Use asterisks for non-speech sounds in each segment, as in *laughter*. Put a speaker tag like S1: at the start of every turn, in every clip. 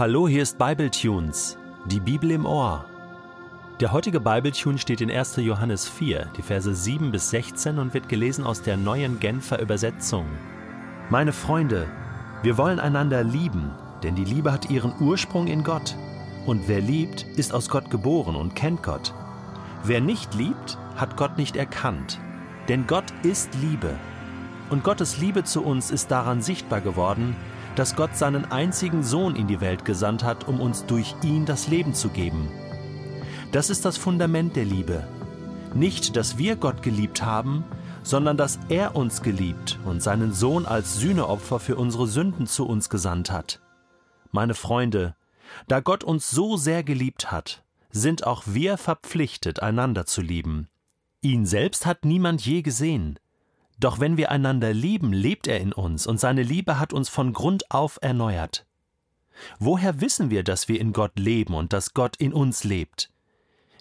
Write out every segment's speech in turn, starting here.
S1: Hallo, hier ist Bibletunes, die Bibel im Ohr. Der heutige Bibletune steht in 1. Johannes 4, die Verse 7 bis 16 und wird gelesen aus der neuen Genfer Übersetzung. Meine Freunde, wir wollen einander lieben, denn die Liebe hat ihren Ursprung in Gott. Und wer liebt, ist aus Gott geboren und kennt Gott. Wer nicht liebt, hat Gott nicht erkannt, denn Gott ist Liebe. Und Gottes Liebe zu uns ist daran sichtbar geworden, dass Gott seinen einzigen Sohn in die Welt gesandt hat, um uns durch ihn das Leben zu geben. Das ist das Fundament der Liebe. Nicht, dass wir Gott geliebt haben, sondern dass er uns geliebt und seinen Sohn als Sühneopfer für unsere Sünden zu uns gesandt hat. Meine Freunde, da Gott uns so sehr geliebt hat, sind auch wir verpflichtet, einander zu lieben. Ihn selbst hat niemand je gesehen. Doch wenn wir einander lieben, lebt er in uns und seine Liebe hat uns von Grund auf erneuert. Woher wissen wir, dass wir in Gott leben und dass Gott in uns lebt?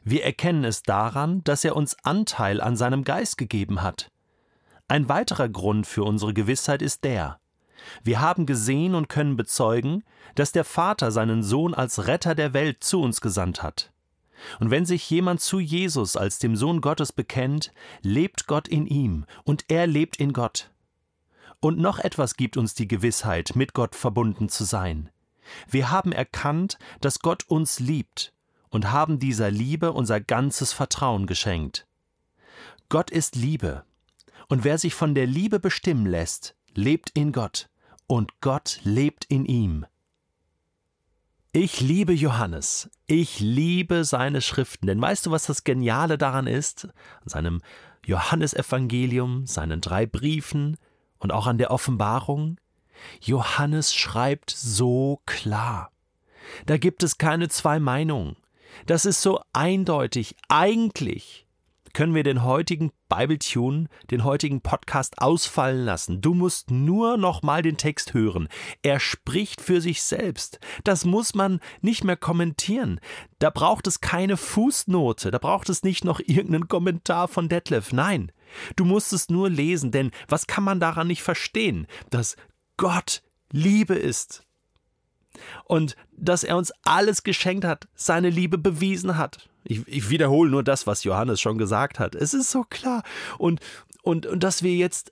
S1: Wir erkennen es daran, dass er uns Anteil an seinem Geist gegeben hat. Ein weiterer Grund für unsere Gewissheit ist der, wir haben gesehen und können bezeugen, dass der Vater seinen Sohn als Retter der Welt zu uns gesandt hat. Und wenn sich jemand zu Jesus als dem Sohn Gottes bekennt, lebt Gott in ihm und er lebt in Gott. Und noch etwas gibt uns die Gewissheit, mit Gott verbunden zu sein. Wir haben erkannt, dass Gott uns liebt und haben dieser Liebe unser ganzes Vertrauen geschenkt. Gott ist Liebe, und wer sich von der Liebe bestimmen lässt, lebt in Gott, und Gott lebt in ihm. Ich liebe Johannes. Ich liebe seine Schriften. Denn weißt du, was das Geniale daran ist? An seinem Johannesevangelium, seinen drei Briefen und auch an der Offenbarung? Johannes schreibt so klar. Da gibt es keine zwei Meinungen. Das ist so eindeutig. Eigentlich können wir den heutigen Bible-Tune, den heutigen Podcast ausfallen lassen. Du musst nur noch mal den Text hören. Er spricht für sich selbst. Das muss man nicht mehr kommentieren. Da braucht es keine Fußnote, da braucht es nicht noch irgendeinen Kommentar von Detlef. Nein, du musst es nur lesen, denn was kann man daran nicht verstehen? Dass Gott Liebe ist. Und dass er uns alles geschenkt hat, seine Liebe bewiesen hat. Ich, ich wiederhole nur das, was Johannes schon gesagt hat. Es ist so klar. Und, und, und dass wir jetzt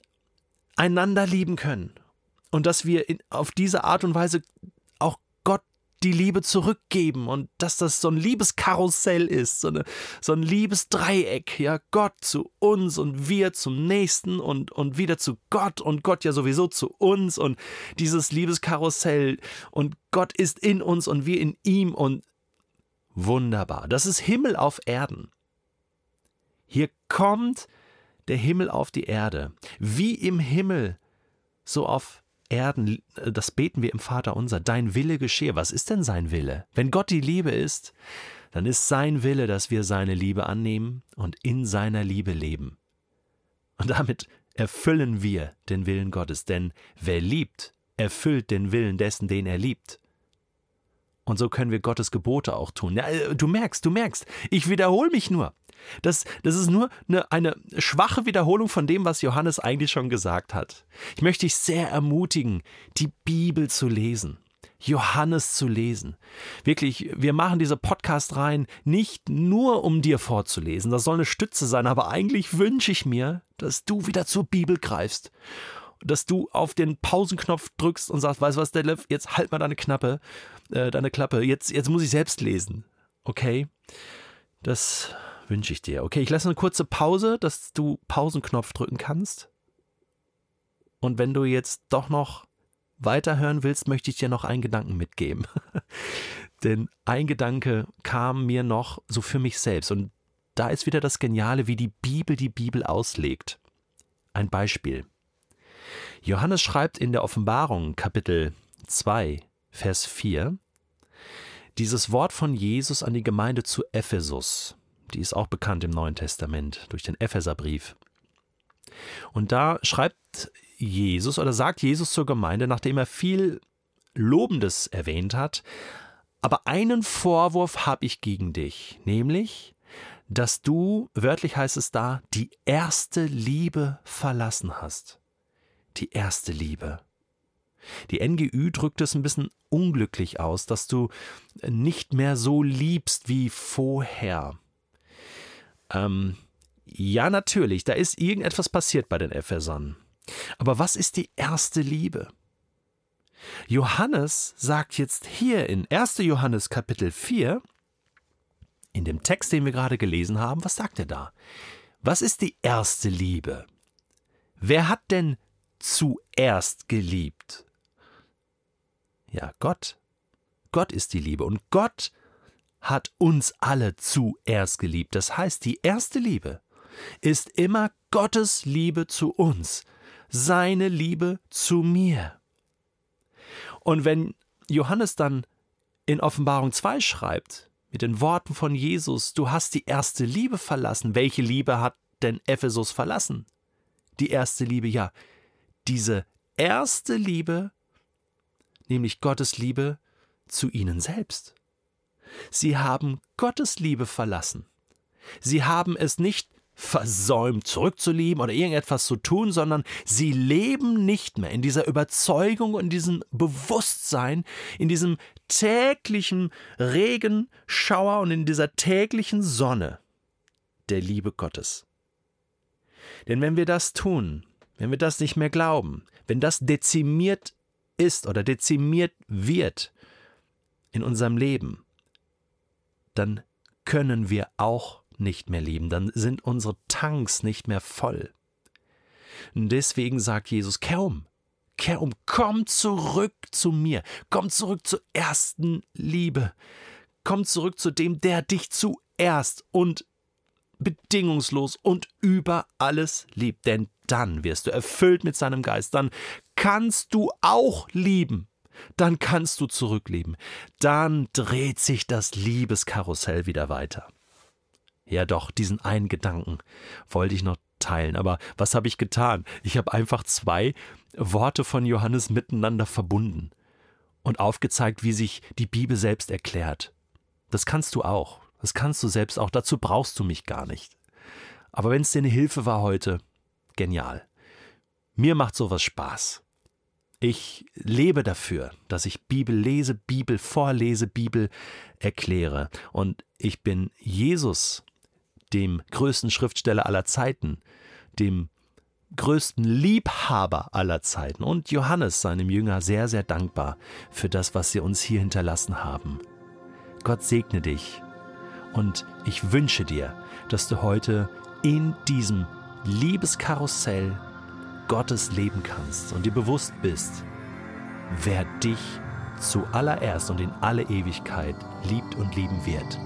S1: einander lieben können. Und dass wir in, auf diese Art und Weise die Liebe zurückgeben und dass das so ein Liebeskarussell ist, so, eine, so ein Liebesdreieck, ja, Gott zu uns und wir zum Nächsten und, und wieder zu Gott und Gott ja sowieso zu uns und dieses Liebeskarussell und Gott ist in uns und wir in ihm und wunderbar. Das ist Himmel auf Erden. Hier kommt der Himmel auf die Erde. Wie im Himmel, so auf Erden, das beten wir im Vater unser. Dein Wille geschehe. Was ist denn sein Wille? Wenn Gott die Liebe ist, dann ist sein Wille, dass wir seine Liebe annehmen und in seiner Liebe leben. Und damit erfüllen wir den Willen Gottes, denn wer liebt, erfüllt den Willen dessen, den er liebt. Und so können wir Gottes Gebote auch tun. Ja, äh, du merkst, du merkst, ich wiederhole mich nur. Das, das ist nur eine, eine schwache Wiederholung von dem, was Johannes eigentlich schon gesagt hat. Ich möchte dich sehr ermutigen, die Bibel zu lesen. Johannes zu lesen. Wirklich, wir machen diese Podcast rein nicht nur, um dir vorzulesen, das soll eine Stütze sein, aber eigentlich wünsche ich mir, dass du wieder zur Bibel greifst dass du auf den Pausenknopf drückst und sagst, weißt du was, Detlef, jetzt halt mal deine Knappe, äh, deine Klappe, jetzt, jetzt muss ich selbst lesen. Okay? Das wünsche ich dir. Okay, ich lasse eine kurze Pause, dass du Pausenknopf drücken kannst. Und wenn du jetzt doch noch weiterhören willst, möchte ich dir noch einen Gedanken mitgeben. *laughs* Denn ein Gedanke kam mir noch so für mich selbst. Und da ist wieder das Geniale, wie die Bibel die Bibel auslegt. Ein Beispiel. Johannes schreibt in der Offenbarung Kapitel 2, Vers 4, dieses Wort von Jesus an die Gemeinde zu Ephesus, die ist auch bekannt im Neuen Testament durch den Epheserbrief. Und da schreibt Jesus oder sagt Jesus zur Gemeinde, nachdem er viel Lobendes erwähnt hat, aber einen Vorwurf habe ich gegen dich, nämlich, dass du, wörtlich heißt es da, die erste Liebe verlassen hast die erste Liebe. Die NGÜ drückt es ein bisschen unglücklich aus, dass du nicht mehr so liebst wie vorher. Ähm, ja, natürlich, da ist irgendetwas passiert bei den Ephesern. Aber was ist die erste Liebe? Johannes sagt jetzt hier in 1. Johannes Kapitel 4, in dem Text, den wir gerade gelesen haben, was sagt er da? Was ist die erste Liebe? Wer hat denn zuerst geliebt? Ja, Gott. Gott ist die Liebe und Gott hat uns alle zuerst geliebt. Das heißt, die erste Liebe ist immer Gottes Liebe zu uns, seine Liebe zu mir. Und wenn Johannes dann in Offenbarung 2 schreibt, mit den Worten von Jesus, du hast die erste Liebe verlassen, welche Liebe hat denn Ephesus verlassen? Die erste Liebe, ja, diese erste Liebe, nämlich Gottes Liebe zu ihnen selbst. Sie haben Gottes Liebe verlassen. Sie haben es nicht versäumt zurückzulieben oder irgendetwas zu tun, sondern sie leben nicht mehr in dieser Überzeugung und diesem Bewusstsein, in diesem täglichen Regenschauer und in dieser täglichen Sonne der Liebe Gottes. Denn wenn wir das tun, wenn wir das nicht mehr glauben, wenn das dezimiert ist oder dezimiert wird in unserem Leben, dann können wir auch nicht mehr lieben, dann sind unsere Tanks nicht mehr voll. Und deswegen sagt Jesus, kehr um, kehr um, komm zurück zu mir, komm zurück zur ersten Liebe, komm zurück zu dem, der dich zuerst und bedingungslos und über alles liebt, denn dann wirst du erfüllt mit seinem Geist, dann kannst du auch lieben, dann kannst du zurücklieben, dann dreht sich das Liebeskarussell wieder weiter. Ja doch, diesen einen Gedanken wollte ich noch teilen. Aber was habe ich getan? Ich habe einfach zwei Worte von Johannes miteinander verbunden und aufgezeigt, wie sich die Bibel selbst erklärt. Das kannst du auch. Das kannst du selbst auch. Dazu brauchst du mich gar nicht. Aber wenn es dir eine Hilfe war heute, genial. Mir macht sowas Spaß. Ich lebe dafür, dass ich Bibel lese, Bibel vorlese, Bibel erkläre. Und ich bin Jesus dem größten Schriftsteller aller Zeiten, dem größten Liebhaber aller Zeiten und Johannes, seinem Jünger, sehr, sehr dankbar für das, was sie uns hier hinterlassen haben. Gott segne dich und ich wünsche dir, dass du heute in diesem Liebeskarussell Gottes leben kannst und dir bewusst bist, wer dich zuallererst und in alle Ewigkeit liebt und lieben wird.